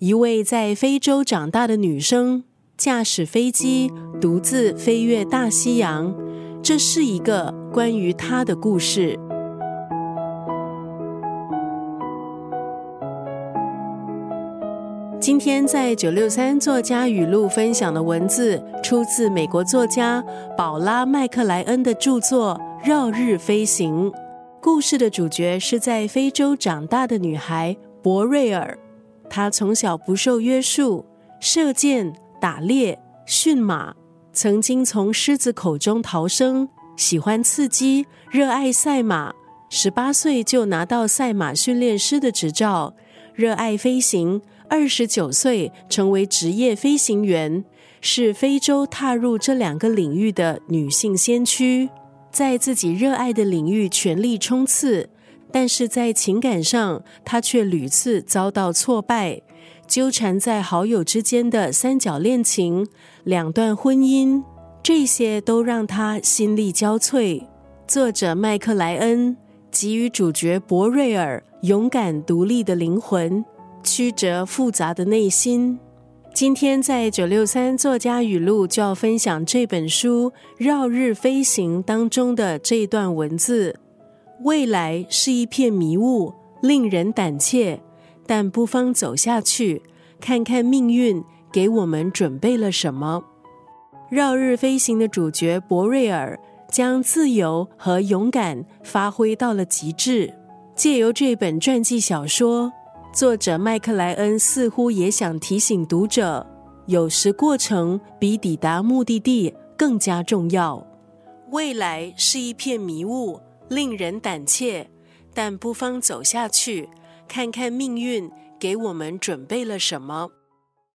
一位在非洲长大的女生驾驶飞机独自飞越大西洋，这是一个关于她的故事。今天在九六三作家语录分享的文字，出自美国作家宝拉麦克莱恩的著作《绕日飞行》。故事的主角是在非洲长大的女孩博瑞尔。她从小不受约束，射箭、打猎、驯马，曾经从狮子口中逃生，喜欢刺激，热爱赛马。十八岁就拿到赛马训练师的执照，热爱飞行。二十九岁成为职业飞行员，是非洲踏入这两个领域的女性先驱，在自己热爱的领域全力冲刺。但是在情感上，他却屡次遭到挫败，纠缠在好友之间的三角恋情、两段婚姻，这些都让他心力交瘁。作者麦克莱恩给予主角博瑞尔勇敢独立的灵魂。曲折复杂的内心。今天在九六三作家语录就要分享这本书《绕日飞行》当中的这段文字：未来是一片迷雾，令人胆怯，但不妨走下去，看看命运给我们准备了什么。绕日飞行的主角博瑞尔将自由和勇敢发挥到了极致，借由这本传记小说。作者麦克莱恩似乎也想提醒读者，有时过程比抵达目的地更加重要。未来是一片迷雾，令人胆怯，但不妨走下去，看看命运给我们准备了什么。